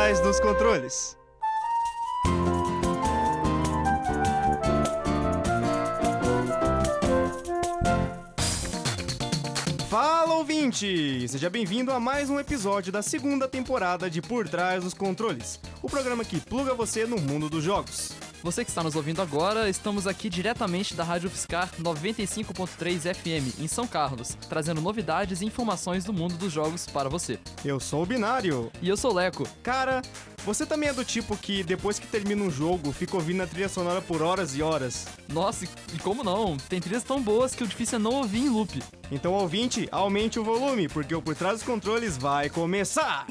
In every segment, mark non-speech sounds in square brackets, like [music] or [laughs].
trás dos controles. Fala ouvinte! Seja bem-vindo a mais um episódio da segunda temporada de Por Trás dos Controles, o programa que pluga você no mundo dos jogos. Você que está nos ouvindo agora, estamos aqui diretamente da Rádio Fiscar 95.3 FM em São Carlos, trazendo novidades e informações do mundo dos jogos para você. Eu sou o Binário. E eu sou o Leco. Cara, você também é do tipo que depois que termina um jogo, fica ouvindo a trilha sonora por horas e horas? Nossa, e como não? Tem trilhas tão boas que o difícil é não ouvir em loop. Então, ouvinte, aumente o volume, porque o Por Trás dos Controles vai começar!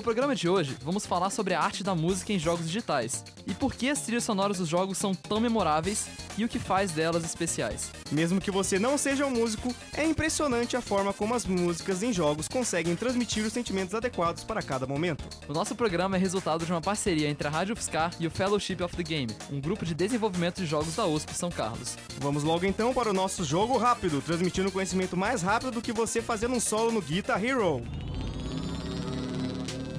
No programa de hoje, vamos falar sobre a arte da música em jogos digitais e por que as trilhas sonoras dos jogos são tão memoráveis e o que faz delas especiais. Mesmo que você não seja um músico, é impressionante a forma como as músicas em jogos conseguem transmitir os sentimentos adequados para cada momento. O nosso programa é resultado de uma parceria entre a Rádio Fiscar e o Fellowship of the Game, um grupo de desenvolvimento de jogos da USP São Carlos. Vamos logo então para o nosso jogo rápido, transmitindo conhecimento mais rápido do que você fazendo um solo no Guitar Hero.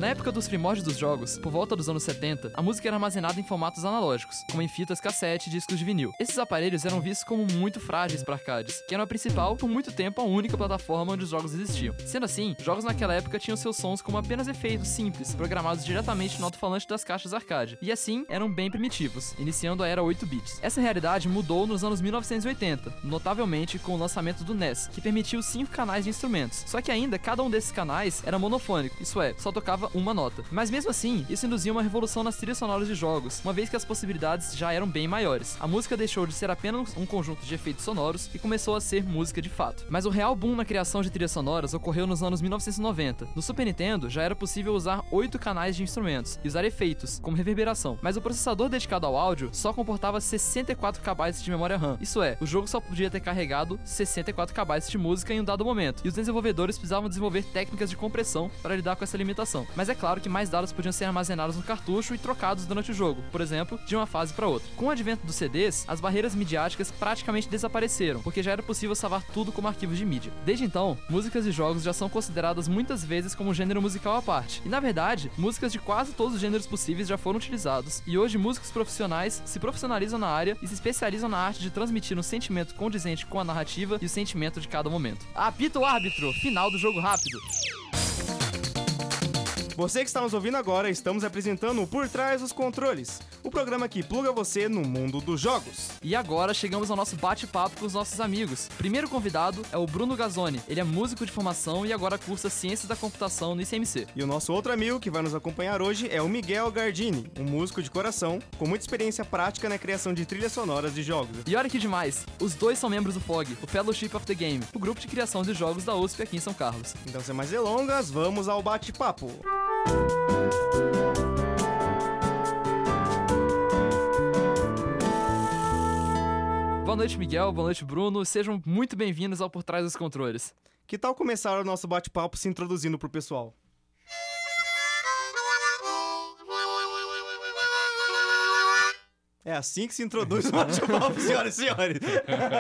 Na época dos primórdios dos jogos, por volta dos anos 70, a música era armazenada em formatos analógicos, como em fitas cassete e discos de vinil. Esses aparelhos eram vistos como muito frágeis para arcades, que eram a principal, por muito tempo, a única plataforma onde os jogos existiam. Sendo assim, jogos naquela época tinham seus sons como apenas efeitos simples, programados diretamente no alto-falante das caixas arcade, e assim eram bem primitivos, iniciando a era 8 bits. Essa realidade mudou nos anos 1980, notavelmente com o lançamento do NES, que permitiu cinco canais de instrumentos. Só que ainda cada um desses canais era monofônico, isso é, só tocava uma nota. Mas mesmo assim, isso induzia uma revolução nas trilhas sonoras de jogos, uma vez que as possibilidades já eram bem maiores. A música deixou de ser apenas um conjunto de efeitos sonoros e começou a ser música de fato. Mas o real boom na criação de trilhas sonoras ocorreu nos anos 1990. No Super Nintendo já era possível usar oito canais de instrumentos e usar efeitos, como reverberação, mas o processador dedicado ao áudio só comportava 64 KB de memória RAM. Isso é, o jogo só podia ter carregado 64 KB de música em um dado momento, e os desenvolvedores precisavam desenvolver técnicas de compressão para lidar com essa limitação. Mas é claro que mais dados podiam ser armazenados no cartucho e trocados durante o jogo, por exemplo, de uma fase para outra. Com o advento dos CDs, as barreiras midiáticas praticamente desapareceram, porque já era possível salvar tudo como arquivos de mídia. Desde então, músicas de jogos já são consideradas muitas vezes como gênero musical à parte. E na verdade, músicas de quase todos os gêneros possíveis já foram utilizados, e hoje músicos profissionais se profissionalizam na área e se especializam na arte de transmitir um sentimento condizente com a narrativa e o sentimento de cada momento. Apita o árbitro, final do jogo rápido. Você que está nos ouvindo agora, estamos apresentando o Por Trás dos Controles, o programa que pluga você no mundo dos jogos. E agora chegamos ao nosso bate-papo com os nossos amigos. Primeiro convidado é o Bruno Gazzoni. Ele é músico de formação e agora cursa Ciências da Computação no ICMC. E o nosso outro amigo que vai nos acompanhar hoje é o Miguel Gardini, um músico de coração com muita experiência prática na criação de trilhas sonoras de jogos. E olha que demais, os dois são membros do FOG, o Fellowship of the Game, o grupo de criação de jogos da USP aqui em São Carlos. Então, sem mais delongas, vamos ao bate-papo. Boa noite, Miguel. Boa noite, Bruno. Sejam muito bem-vindos ao Por Trás dos Controles. Que tal começar o nosso bate-papo se introduzindo pro pessoal? É assim que se introduz o bate-papo, [laughs] senhoras e senhores.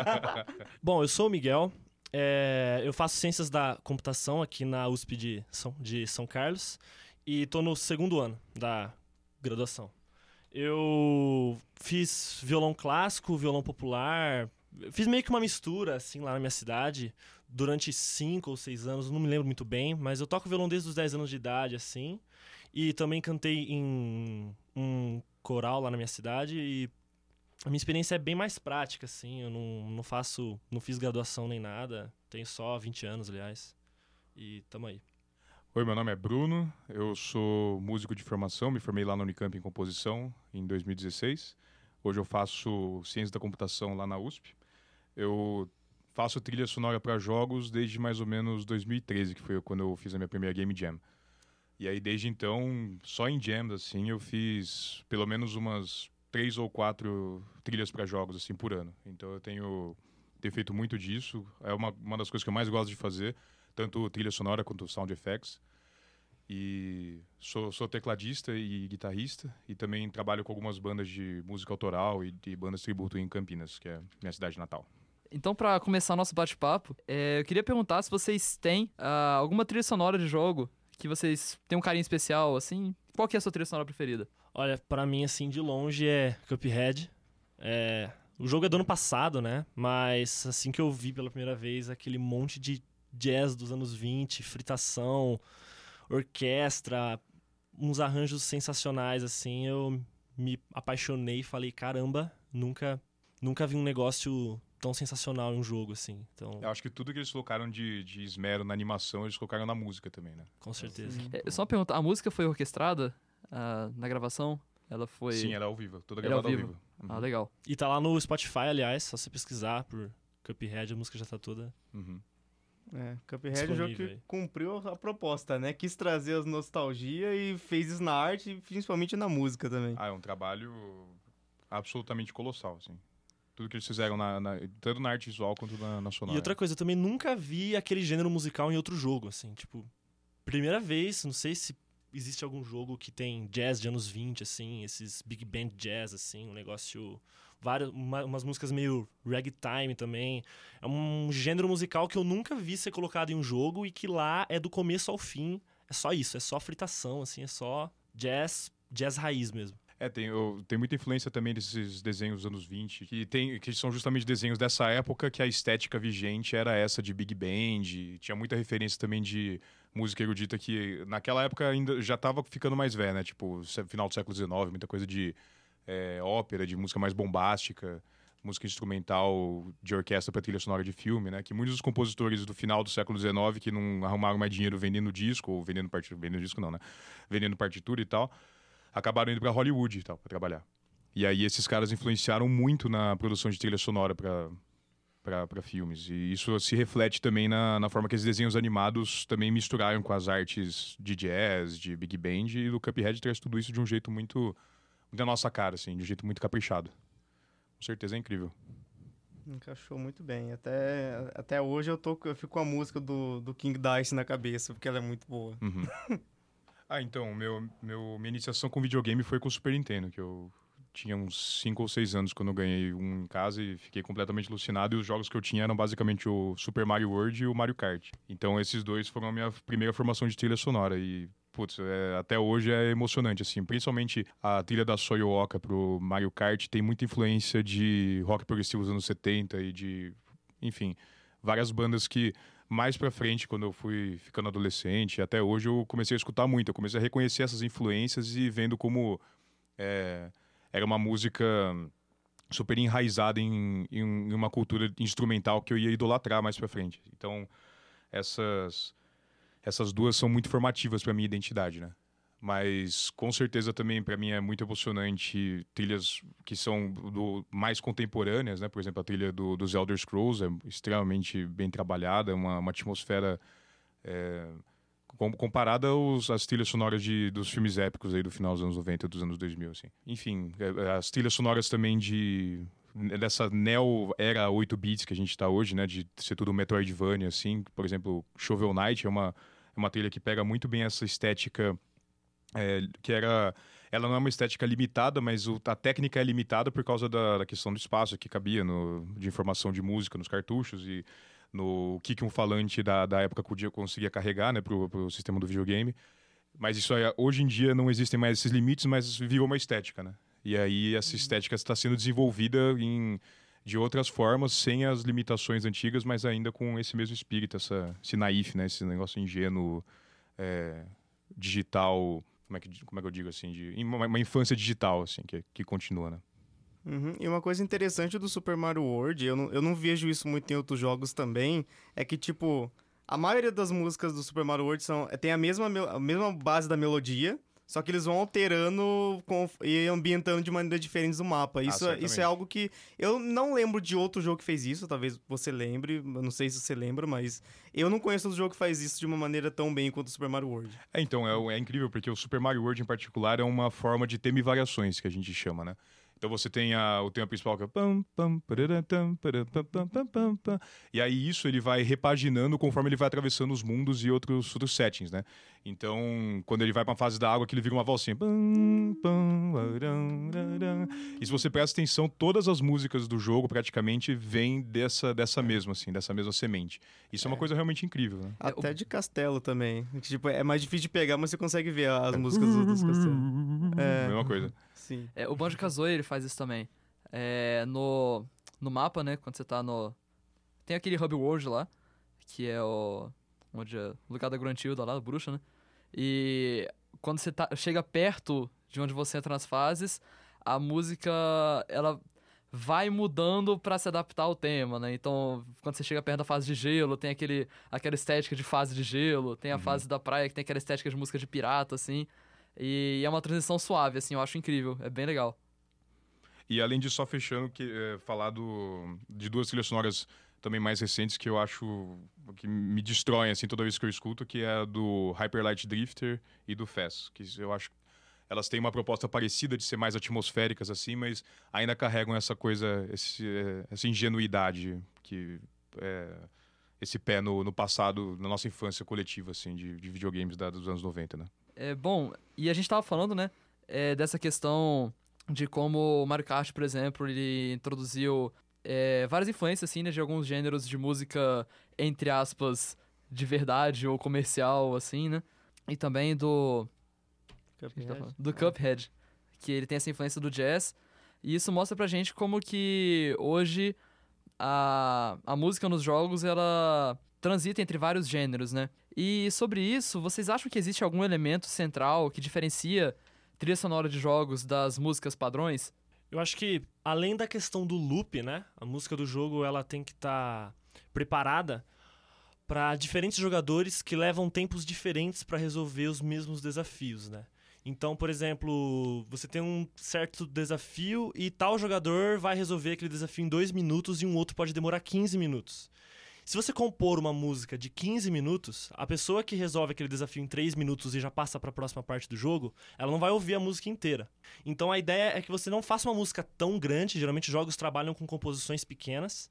[laughs] Bom, eu sou o Miguel. É, eu faço ciências da computação aqui na USP de São, de São Carlos e estou no segundo ano da graduação. Eu fiz violão clássico, violão popular, fiz meio que uma mistura assim lá na minha cidade durante cinco ou seis anos, não me lembro muito bem, mas eu toco violão desde os 10 anos de idade assim e também cantei em um coral lá na minha cidade e a minha experiência é bem mais prática, assim. Eu não, não faço. Não fiz graduação nem nada. Tenho só 20 anos, aliás. E tamo aí. Oi, meu nome é Bruno. Eu sou músico de formação. Me formei lá na Unicamp em composição em 2016. Hoje eu faço ciência da computação lá na USP. Eu faço trilha sonora para jogos desde mais ou menos 2013, que foi quando eu fiz a minha primeira Game Jam. E aí, desde então, só em jams, assim, eu fiz pelo menos umas três ou quatro trilhas para jogos assim por ano. Então eu tenho, tenho feito muito disso. É uma, uma das coisas que eu mais gosto de fazer, tanto trilha sonora quanto sound effects. E sou, sou tecladista e guitarrista. E também trabalho com algumas bandas de música autoral e de bandas tributo em Campinas, que é minha cidade natal. Então, pra começar nosso bate-papo, é, eu queria perguntar se vocês têm ah, alguma trilha sonora de jogo que vocês têm um carinho especial, assim. Qual que é a sua trilha sonora preferida? Olha, pra mim, assim, de longe é Cuphead. É... O jogo é do ano passado, né? Mas assim que eu vi pela primeira vez aquele monte de jazz dos anos 20, fritação, orquestra, uns arranjos sensacionais, assim, eu me apaixonei e falei, caramba, nunca, nunca vi um negócio tão sensacional em um jogo, assim. Então, Eu acho que tudo que eles colocaram de, de esmero na animação, eles colocaram na música também, né? com certeza. É, só uma pergunta, a música foi orquestrada ah, na gravação? Ela foi... Sim, ela é ao vivo, toda é ao gravada ao vivo. vivo. Ah, Uhum. legal. E tá lá no Spotify, aliás, só você pesquisar por Cuphead, a música já tá toda. Uhum. É, Cuphead é um jogo que cumpriu a proposta, né? Quis trazer as nostalgia e fez isso na arte e principalmente na música também. Ah, é um trabalho absolutamente colossal, assim. Tudo que eles fizeram, na, na- tanto na arte visual quanto na, na sonora. E outra coisa, eu também nunca vi aquele gênero musical em outro jogo, assim, tipo, primeira vez, não sei se existe algum jogo que tem jazz de anos 20, assim, esses big band jazz, assim, um negócio, várias, uma- umas músicas meio ragtime também. É um gênero musical que eu nunca vi ser colocado em um jogo e que lá é do começo ao fim, é só isso, é só fritação, assim, é só jazz, jazz raiz mesmo. É, tem, tem muita influência também desses desenhos dos anos 20, que, tem, que são justamente desenhos dessa época que a estética vigente era essa de Big Band. Tinha muita referência também de música erudita que naquela época ainda já estava ficando mais velha, né? Tipo, final do século XIX, muita coisa de é, ópera, de música mais bombástica, música instrumental de orquestra para trilha sonora de filme, né? Que muitos dos compositores do final do século XIX que não arrumaram mais dinheiro vendendo disco, ou vendendo partitura, vendendo disco não, né? Vendendo partitura e tal acabaram indo para Hollywood e tal, para trabalhar. E aí esses caras influenciaram muito na produção de trilha sonora para para filmes. E isso se reflete também na, na forma que esses desenhos animados também misturaram com as artes de jazz, de big band, e o Cuphead traz tudo isso de um jeito muito, muito da nossa cara, assim, de um jeito muito caprichado. Com certeza é incrível. Encaixou muito bem. Até, até hoje eu, tô, eu fico com a música do, do King Dice na cabeça, porque ela é muito boa. Uhum. [laughs] ah, então, meu, meu, minha iniciação com videogame foi com o Super Nintendo, que eu tinha uns 5 ou 6 anos quando eu ganhei um em casa e fiquei completamente alucinado. E os jogos que eu tinha eram basicamente o Super Mario World e o Mario Kart. Então, esses dois foram a minha primeira formação de trilha sonora. E, putz, é, até hoje é emocionante, assim. Principalmente a trilha da Soyo Oka pro Mario Kart tem muita influência de rock progressivo dos anos 70 e de, enfim, várias bandas que mais pra frente, quando eu fui ficando adolescente, até hoje eu comecei a escutar muito. Eu comecei a reconhecer essas influências e vendo como é, era uma música super enraizada em, em, uma cultura instrumental que eu ia idolatrar mais pra frente. Então, essas, essas duas são muito formativas pra minha identidade, né? Mas com certeza também para mim é muito emocionante trilhas que são do, mais contemporâneas, né? Por exemplo, a trilha do, dos Elder Scrolls é extremamente bem trabalhada, uma, uma atmosfera é, com- comparada aos, às trilhas sonoras de, dos filmes épicos aí do final dos anos 90 dos anos 2000, assim. Enfim, é, as trilhas sonoras também de dessa neo era 8 bits que a gente tá hoje, né, de ser tudo Metroidvania assim, por exemplo, Shovel Knight é uma é uma trilha que pega muito bem essa estética é, que era ela não é uma estética limitada, mas o- a técnica é limitada por causa da, da questão do espaço que cabia no, de informação de música nos cartuchos e no que, que um falante da, da época podia, conseguia carregar né, pro, pro sistema do videogame. Mas isso aí, hoje em dia não existem mais esses limites, mas virou uma estética, né? E aí essa estética está sendo desenvolvida em, de outras formas, sem as limitações antigas, mas ainda com esse mesmo espírito, essa, esse naif, né? Esse negócio ingênuo, é, digital, como é, que, como é que eu digo assim? De, uma, uma infância digital, assim, que, que continua, né? Uhum. E uma coisa interessante do Super Mario World, eu não, eu não vejo isso muito em outros jogos também, é que, tipo, a maioria das músicas do Super Mario World são, tem a mesma, a mesma base da melodia, só que eles vão alterando com- e ambientando de maneiras diferentes o mapa. Isso, é- isso é certamente. algo que eu não lembro de outro jogo que fez isso, talvez você lembre, eu não sei se você lembra, mas eu não conheço outro jogo que faz isso de uma maneira tão bem quanto o Super Mario World. É, então, é, é incrível, porque o Super Mario World em particular é uma forma de tema e variações, que a gente chama, né? Então você tem a, o tema principal que é e aí isso ele vai repaginando conforme ele vai atravessando os mundos e outros, outros settings, né? Então, quando ele vai pra fase da água, que ele vira uma valsinha. E se você presta atenção, todas as músicas do jogo praticamente vêm dessa, dessa mesma, assim, dessa mesma semente. Isso é, uma coisa realmente incrível, né? Até de castelo também. Tipo, é mais difícil de pegar, mas você consegue ver as músicas dos, dos castelos. É, Mesma coisa. Sim. É, o Banjo-Kazooie, ele faz isso também. É, no, no mapa, né, quando você tá no... Tem aquele Hub World lá, que é o... Onde é o lugar da Gruntilda lá, da bruxa, né? E quando você tá, chega perto de onde você entra nas fases, a música, ela vai mudando pra se adaptar ao tema, né? Então, quando você chega perto da fase de gelo, tem aquele, aquela estética de fase de gelo, tem a Uhum. fase da praia que tem aquela estética de música de pirata, assim. E é uma transição suave, assim, eu acho incrível, é bem legal. E além disso, só fechando, que, é, falar do, de duas trilhas sonoras também mais recentes que eu acho que me destroem assim toda vez que eu escuto, que é a do Hyper Light Drifter e do Fast, que eu acho elas têm uma proposta parecida de ser mais atmosféricas assim, mas ainda carregam essa coisa, esse, é, essa ingenuidade que é, esse pé no, no passado, na nossa infância coletiva assim de, de videogames da, dos anos 90, né? É, bom, e a gente tava falando, né, é, dessa questão de como o Mario Kart, por exemplo, ele introduziu é, várias influências, assim, né, de alguns gêneros de música, entre aspas, de verdade ou comercial, assim, né, e também do... a gente tá? Do Cuphead, que ele tem essa influência do jazz, e isso mostra pra gente como que hoje a, a música nos jogos, ela transita entre vários gêneros, né? E sobre isso, vocês acham que existe algum elemento central que diferencia trilha sonora de jogos das músicas padrões? Eu acho que, além da questão do loop, né? A música do jogo ela tem que estar preparada para diferentes jogadores que levam tempos diferentes para resolver os mesmos desafios, né? Então, por exemplo, você tem um certo desafio e tal jogador vai resolver aquele desafio em dois minutos e um outro pode demorar 15 minutos. Se você compor uma música de 15 minutos, a pessoa que resolve aquele desafio em 3 minutos e já passa para a próxima parte do jogo, ela não vai ouvir a música inteira. Então a ideia é que você não faça uma música tão grande, geralmente jogos trabalham com composições pequenas,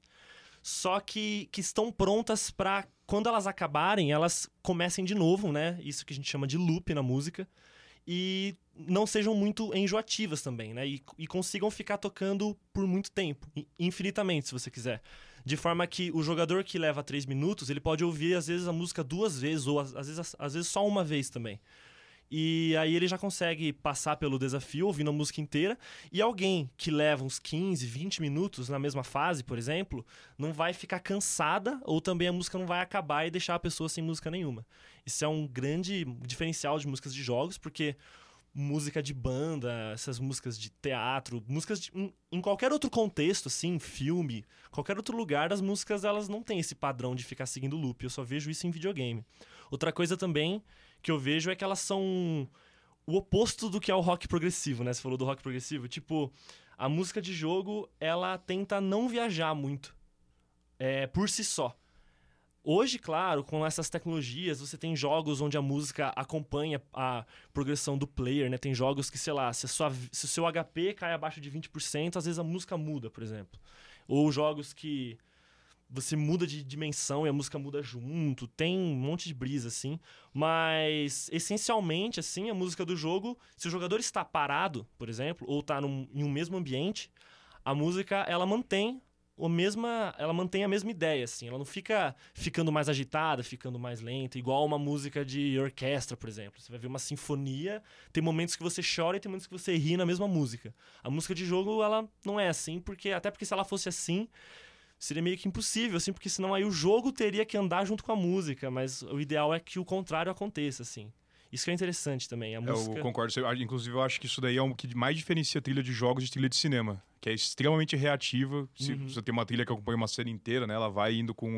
só que, que estão prontas para quando elas acabarem, elas comecem de novo, né? Isso que a gente chama de loop na música. E não sejam muito enjoativas também, né? E, e consigam ficar tocando por muito tempo, infinitamente, se você quiser. De forma que o jogador que leva três minutos, ele pode ouvir às vezes a música duas vezes, ou às vezes, às vezes só uma vez também. E aí ele já consegue passar pelo desafio ouvindo a música inteira. E alguém que leva uns 15, 20 minutos na mesma fase, por exemplo, não vai ficar cansada ou também a música não vai acabar e deixar a pessoa sem música nenhuma. Isso é um grande diferencial de músicas de jogos, porque música de banda, essas músicas de teatro, músicas de, em, em qualquer outro contexto, assim, filme, qualquer outro lugar, as músicas elas não têm esse padrão de ficar seguindo loop. Eu só vejo isso em videogame. Outra coisa também que eu vejo é que elas são o oposto do que é o rock progressivo, né? Você falou do rock progressivo. Tipo, a música de jogo, ela tenta não viajar muito é, por si só. Hoje, claro, com essas tecnologias, você tem jogos onde a música acompanha a progressão do player, né? Tem jogos que, sei lá, se, sua- se o seu HP cai abaixo de 20%, às vezes a música muda, por exemplo. Ou jogos que você muda de dimensão e a música muda junto. Tem um monte de brisa, assim. Mas, essencialmente, assim, a música do jogo, se o jogador está parado, por exemplo, ou está num, em um mesmo ambiente, a música, ela mantém o mesma, ela mantém a mesma ideia, assim. Ela não fica ficando mais agitada, ficando mais lenta, igual uma música de orquestra, por exemplo. Você vai ver uma sinfonia, tem momentos que você chora e tem momentos que você ri na mesma música. A música de jogo, ela não é assim, porque até porque se ela fosse assim, seria meio que impossível, assim, porque senão aí o jogo teria que andar junto com a música, mas o ideal é que o contrário aconteça, assim. Isso que é interessante também, a É, música... Eu concordo. Inclusive, eu acho que isso daí é o que mais diferencia trilha de jogos de trilha de cinema. Que é extremamente reativa. Se Uhum. você tem uma trilha que acompanha uma cena inteira, né? Ela vai indo com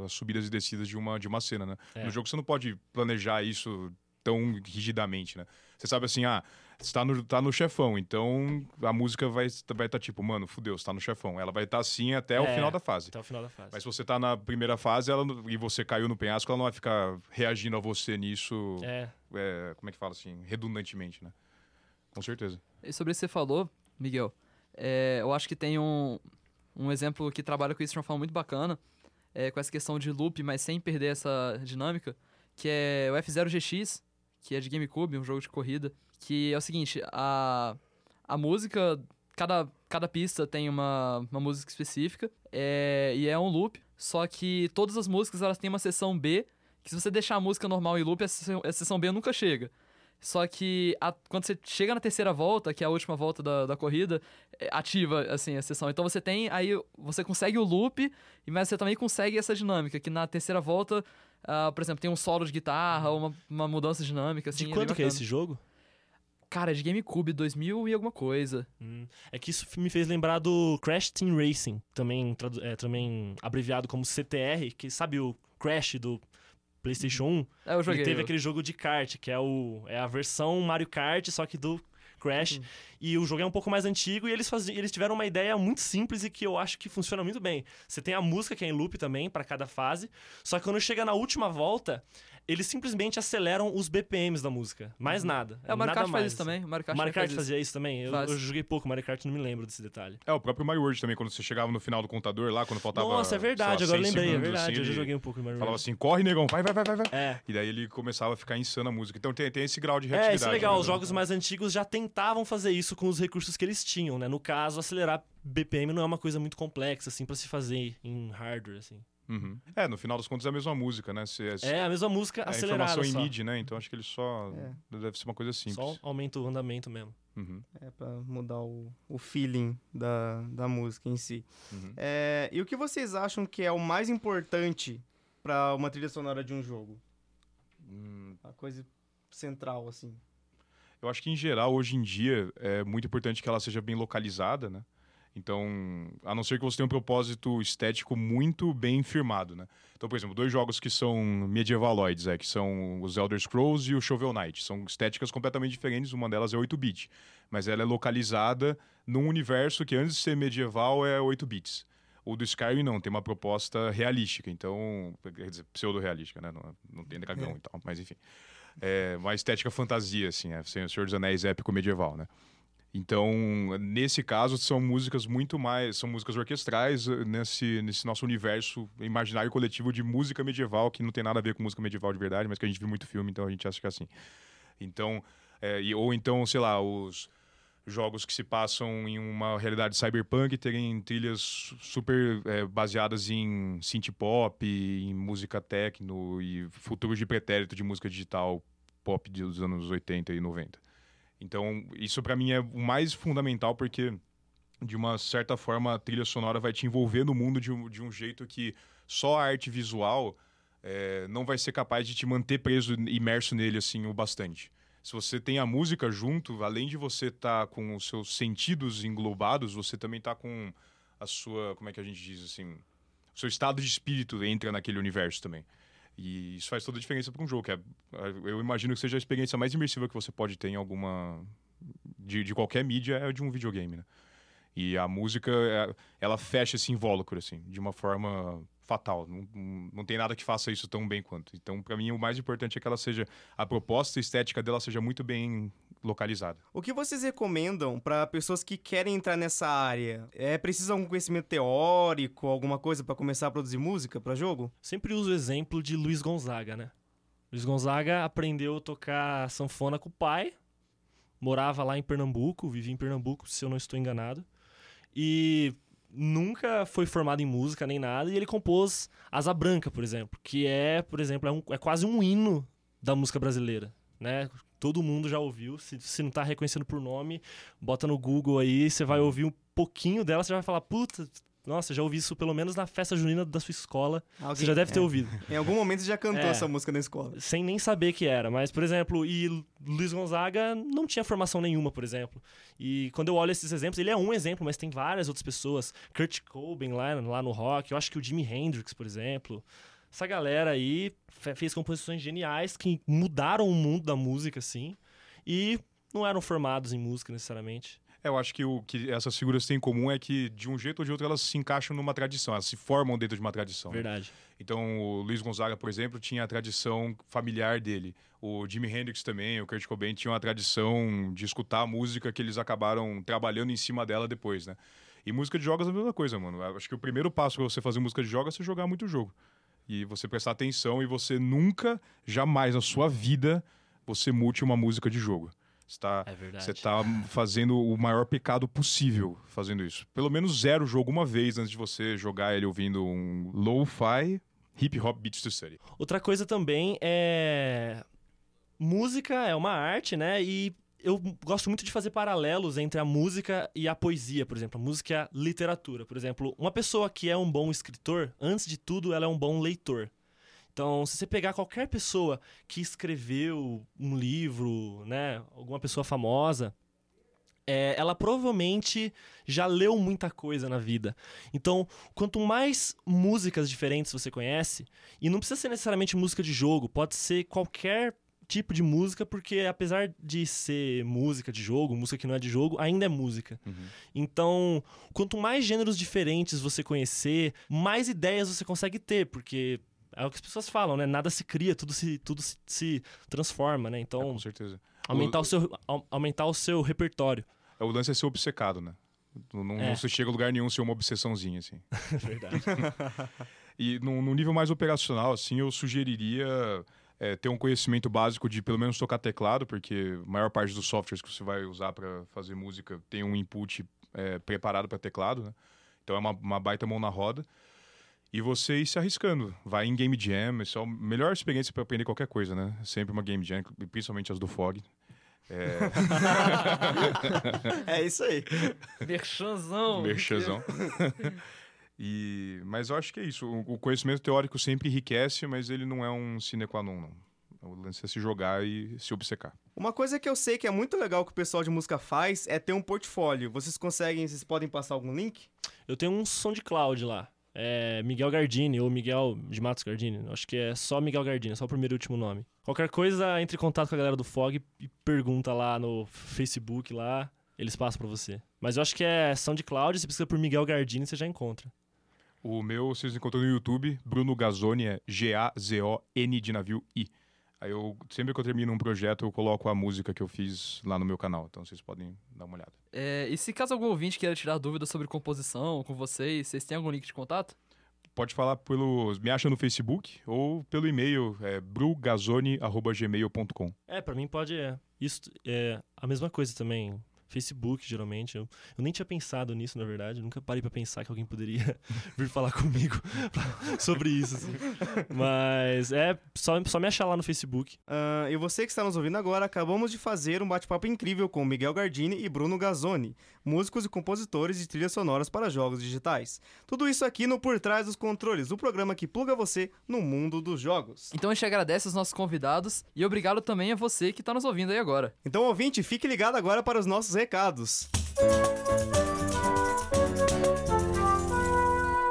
o- as subidas e descidas de uma, de uma cena, né? É. No jogo você não pode planejar isso tão rigidamente, né? Você sabe assim, ah, você tá no, tá no chefão, então a música vai estar vai tá tipo, mano, fudeu, você tá no chefão. Ela vai estar assim até o É. final da fase. Até o final da fase. Mas se você tá na primeira fase ela, e você caiu no penhasco, ela não vai ficar reagindo a você nisso, É, é, como é que fala assim, redundantemente, né? Com certeza. E sobre isso que você falou, Miguel, É, eu acho que tem um, um exemplo que trabalha com isso de uma forma muito bacana, é, com essa questão de loop, mas sem perder essa dinâmica, que é o F0 GX, que é de GameCube, um jogo de corrida, que é o seguinte, a, a música, cada, cada pista tem uma, uma música específica, é, e é um loop, só que todas as músicas elas têm uma seção B, que se você deixar a música normal em loop, a seção, a seção B nunca chega. Só que a- quando você chega na terceira volta, que é a última volta da, da corrida, é, ativa assim a sessão. Então você tem aí você consegue o loop, mas você também consegue essa dinâmica que na terceira volta, ah, por exemplo, tem um solo de guitarra, ou uma, uma mudança dinâmica assim. de é quanto bem que é esse jogo? Cara, é de GameCube 2000 e alguma coisa. Hum, É que isso me fez lembrar do Crash Team Racing, também, é, também abreviado como CTR, que sabe o Crash do PlayStation 1? É, eu joguei. Ele teve eu- aquele jogo de kart, que é, o, é a versão Mario Kart, só que do Crash. Uhum. E o jogo é um pouco mais antigo e eles, faziam, eles tiveram uma ideia muito simples e que eu acho que funciona muito bem. Você tem a música que é em loop também para cada fase, só que quando chega na última volta, eles simplesmente aceleram os BPMs da música. Mais nada. É, o Mario nada Kart faz isso também. O Mario Kart, O Mario Kart faz fazia isso também? Eu, Faz. eu joguei pouco Mario Kart, não me lembro desse detalhe. É, o próprio Mario World também, quando você chegava no final do contador lá, quando faltava. Nossa, é verdade, lá, agora eu 100 lembrei, é segundos, verdade. assim, eu já joguei um pouco Mario Falava World. assim, corre, negão, vai, vai, vai, vai. É. E daí ele começava a ficar insana a música. Então tem, tem esse grau de É, reatividade. isso é legal. né? Os jogos mais antigos já tentavam fazer isso com os recursos que eles tinham, né? No caso, acelerar BPM não é uma coisa muito complexa, assim, pra se fazer em hardware, assim. Uhum. É, no final das contas é a mesma música, né? Se, É a mesma música é a acelerada informação em. MIDI, né? Então acho que ele só. Deve ser uma coisa simples. Só aumenta o andamento mesmo. Uhum. É pra mudar o, o feeling da, da música em si. Uhum. É, e o que vocês acham que é o mais importante pra uma trilha sonora de um jogo? Hum, A coisa central, assim. Eu acho que, em geral, hoje em dia, é muito importante que ela seja bem localizada, né? Então, a não ser que você tenha um propósito estético muito bem firmado, né? Então, por exemplo, dois jogos que são medievaloides, é, que são os Elder Scrolls e o Shovel Knight. São estéticas completamente diferentes, uma delas é 8-bit. Mas ela é localizada num universo que, antes de ser medieval, é 8 bits. O do Skyrim não, tem uma proposta realística, então... Quer dizer, pseudo-realística, né? Não, não tem dragão e tal, mas enfim. É uma estética fantasia, assim, é sem o Senhor dos Anéis épico medieval, né? Então, nesse caso, são músicas muito mais. São músicas orquestrais eh, nesse, nesse nosso universo imaginário coletivo de música medieval, que não tem nada a ver com música medieval de verdade, mas que a gente viu muito filme, então a gente acha que é assim. Então, é, ou então, sei lá, os jogos que se passam em uma realidade cyberpunk terem trilhas su- super é, baseadas em synth pop, em música techno e futuros de pretérito de música digital pop dos anos 80 e 90. Então, isso pra mim é o mais fundamental porque de uma certa forma a trilha sonora vai te envolver no mundo de um, de um jeito que só a arte visual é, não vai ser capaz de te manter preso, imerso nele assim o bastante. Se você tem a música junto, além de você estar com os seus sentidos englobados, você também tá com a sua, como é que a gente diz assim, o seu estado de espírito entra naquele universo também. E isso faz toda a diferença para um jogo. Que é, eu imagino que seja a experiência mais imersiva que você pode ter em alguma. de, de qualquer mídia é de um videogame, né? E a música, é- ela fecha esse invólucro, assim, de uma forma fatal. Não, não, tem nada que faça isso tão bem quanto. Então, para mim, o mais importante é que ela seja. a proposta estética dela seja muito bem localizada. O que vocês recomendam pra pessoas que querem entrar nessa área? É preciso algum conhecimento teórico, alguma coisa pra começar a produzir música pra jogo? Sempre uso o exemplo de Luiz Gonzaga, né? Luiz Gonzaga aprendeu a tocar sanfona com o pai, morava lá em Pernambuco, vivia em Pernambuco, se eu não estou enganado, e nunca foi formado em música nem nada, e ele compôs Asa Branca, por exemplo, que é, por exemplo, é, um- é quase um hino da música brasileira, né? Todo mundo já ouviu, se, se não tá reconhecendo por nome, bota no Google aí, você vai ouvir um pouquinho dela, você vai falar, puta, nossa, já ouvi isso pelo menos na festa junina da sua escola, Alguém- você já deve ter é. ouvido [laughs] Em algum momento você já cantou É. essa música na escola. sem nem saber que era. Mas, por exemplo, e Luiz Gonzaga não tinha formação nenhuma, por exemplo. E quando eu olho esses exemplos, ele é um exemplo, mas tem várias outras pessoas. Kurt Cobain lá, lá no rock, eu acho que o Jimi Hendrix, por exemplo. Essa galera aí fe- fez composições geniais que mudaram o mundo da música, assim. E não eram formados em música necessariamente. É, eu acho que o que essas figuras têm em comum é que, de um jeito ou de outro, elas se encaixam numa tradição, elas se formam dentro de uma tradição. né? Verdade. Então, o Luiz Gonzaga, por exemplo, tinha a tradição familiar dele. O Jimi Hendrix também, o Kurt Cobain tinham a tradição de escutar a música que eles acabaram trabalhando em cima dela depois, né? E música de jogos é a mesma coisa, mano. Eu Acho que o primeiro passo para você fazer música de jogos é você jogar muito jogo. E você prestar atenção e você nunca, jamais na sua vida, você mute uma música de jogo. Você tá, É verdade. você tá fazendo o maior pecado possível fazendo isso. Pelo menos zero o jogo uma vez antes de você jogar ele ouvindo um lo-fi hip hop beats to study. Outra coisa também é. Música é uma arte, né? E eu gosto muito de fazer paralelos entre a música e a poesia, por exemplo. A música e a literatura. Por exemplo, uma pessoa que é um bom escritor, antes de tudo, ela é um bom leitor. Então, se você pegar qualquer pessoa que escreveu um livro, né? Alguma pessoa famosa. é, ela provavelmente já leu muita coisa na vida. Então, quanto mais músicas diferentes você conhece, e não precisa ser necessariamente música de jogo, pode ser qualquer tipo de música, porque apesar de ser música de jogo, música que não é de jogo, ainda é música. Então, quanto mais gêneros diferentes você conhecer, mais ideias você consegue ter, porque é o que as pessoas falam, né? Nada se cria, tudo se, tudo se, se transforma, né? É, Então, com certeza. aumentar o, seu, au- aumentar o seu repertório. É, O lance é ser obcecado, né? Não, É. não se chega a lugar nenhum sem uma obsessãozinha, assim. [laughs] É verdade. [laughs] E num, num nível mais operacional, assim, eu sugeriria é, ter um conhecimento básico de pelo menos tocar teclado, porque a maior parte dos softwares que você vai usar para fazer música tem um input é, preparado para teclado, né? Então é uma, uma baita mão na roda. E você ir se arriscando. Vai em Game Jam, isso é a melhor experiência para aprender qualquer coisa, né? Sempre uma Game Jam, principalmente as do Fog. É, [laughs] É isso aí. Merchanzão. Merchazão. [laughs] e, mas eu acho que é isso. O, o conhecimento teórico sempre enriquece, mas ele não é um sine qua non, não. O lance é se jogar e se obcecar. Uma coisa que eu sei que é muito legal que o pessoal de música faz é ter um portfólio. Vocês conseguem, vocês podem passar algum link? Eu tenho um som de cloud lá. É Miguel Gardini ou Miguel de Matos Gardini. Acho que é só Miguel Gardini, só o primeiro e último nome. Qualquer coisa, entre em contato com a galera do Fog e pergunta lá no Facebook lá, eles passam pra você. Mas eu acho que é SoundCloud, se precisa por Miguel Gardini, você já encontra. O meu, vocês encontram no YouTube, Bruno Gazzoni, é G-A-Z-O-N de navio I. Aí eu, sempre que eu termino um projeto, eu coloco a música que eu fiz lá no meu canal. Então vocês podem dar uma olhada. É, e se caso algum ouvinte queira tirar dúvidas sobre composição com vocês, vocês têm algum link de contato? Pode falar pelo. Me acha no Facebook ou pelo e-mail, é brugazoni.gmail.com. É, pra mim pode. É, isso é a mesma coisa também. Facebook, geralmente. Eu, eu nem tinha pensado nisso, na verdade. Eu nunca parei pra pensar que alguém poderia [laughs] vir falar comigo [laughs] sobre isso. assim. Mas é só, só me achar lá no Facebook. Ah, e você que está nos ouvindo agora, acabamos de fazer um bate-papo incrível com Miguel Gardini e Bruno Gazzoni, músicos e compositores de trilhas sonoras para jogos digitais. Tudo isso aqui no Por Trás dos Controles, o programa que pluga você no mundo dos jogos. Então a gente agradece aos nossos convidados e obrigado também a você que tá nos ouvindo aí agora. Então, ouvinte, fique ligado agora para os nossos recados.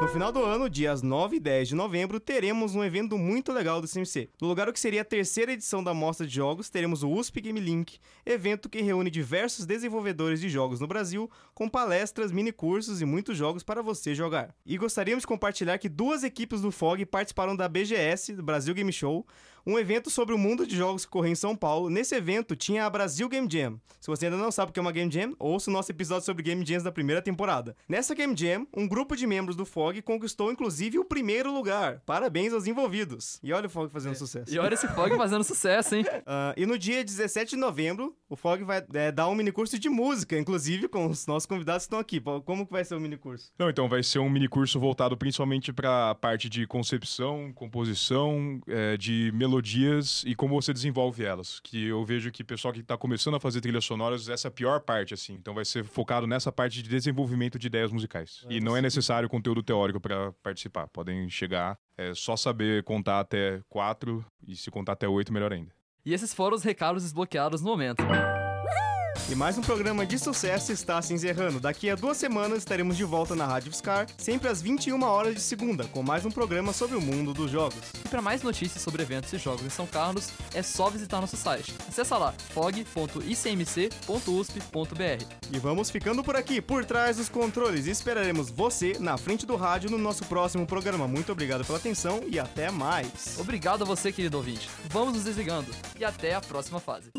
No final do ano, dias 9 e 10 de novembro, teremos um evento muito legal do CMC. No lugar do que seria a terceira edição da Mostra de Jogos, teremos o USP Game Link, evento que reúne diversos desenvolvedores de jogos no Brasil, com palestras, mini-cursos e muitos jogos para você jogar. E gostaríamos de compartilhar que duas equipes do FOG participaram da BGS, do Brasil Game Show, um evento sobre o mundo de jogos que ocorreu em São Paulo. Nesse evento tinha a Brasil Game Jam. Se você ainda não sabe o que é uma Game Jam, ouça o nosso episódio sobre Game Jams da primeira temporada. Nessa Game Jam, um grupo de membros do FOG conquistou inclusive o primeiro lugar. Parabéns aos envolvidos. E olha o FOG fazendo sucesso. E olha esse Fog [laughs] fazendo sucesso, hein? Ah, e no dia 17 de novembro, o FOG vai é, dar um minicurso de música, inclusive com os nossos convidados que estão aqui. Como que vai ser o minicurso? Não, então vai ser um mini curso voltado principalmente para a parte de concepção, composição, é, de melodias e como você desenvolve elas. Que eu vejo que o pessoal que está começando a fazer trilhas sonoras, essa é a pior parte, assim. Então vai ser focado nessa parte de desenvolvimento de ideias musicais. E não é necessário conteúdo teórico para participar. Podem chegar, é só saber contar até quatro e se contar até oito, melhor ainda. E esses foram os recados desbloqueados no momento. E mais um programa de sucesso está se encerrando. Daqui a duas semanas estaremos de volta na Rádio Fiscar, sempre às 21 horas de segunda, com mais um programa sobre o mundo dos jogos. E para mais notícias sobre eventos e jogos em São Carlos, é só visitar nosso site. Acesse lá fog.icmc.usp.br. E vamos ficando por aqui, por trás dos controles, e esperaremos você na frente do rádio no nosso próximo programa. Muito obrigado pela atenção e até mais. Obrigado a você, querido ouvinte. Vamos nos desligando e até a próxima fase.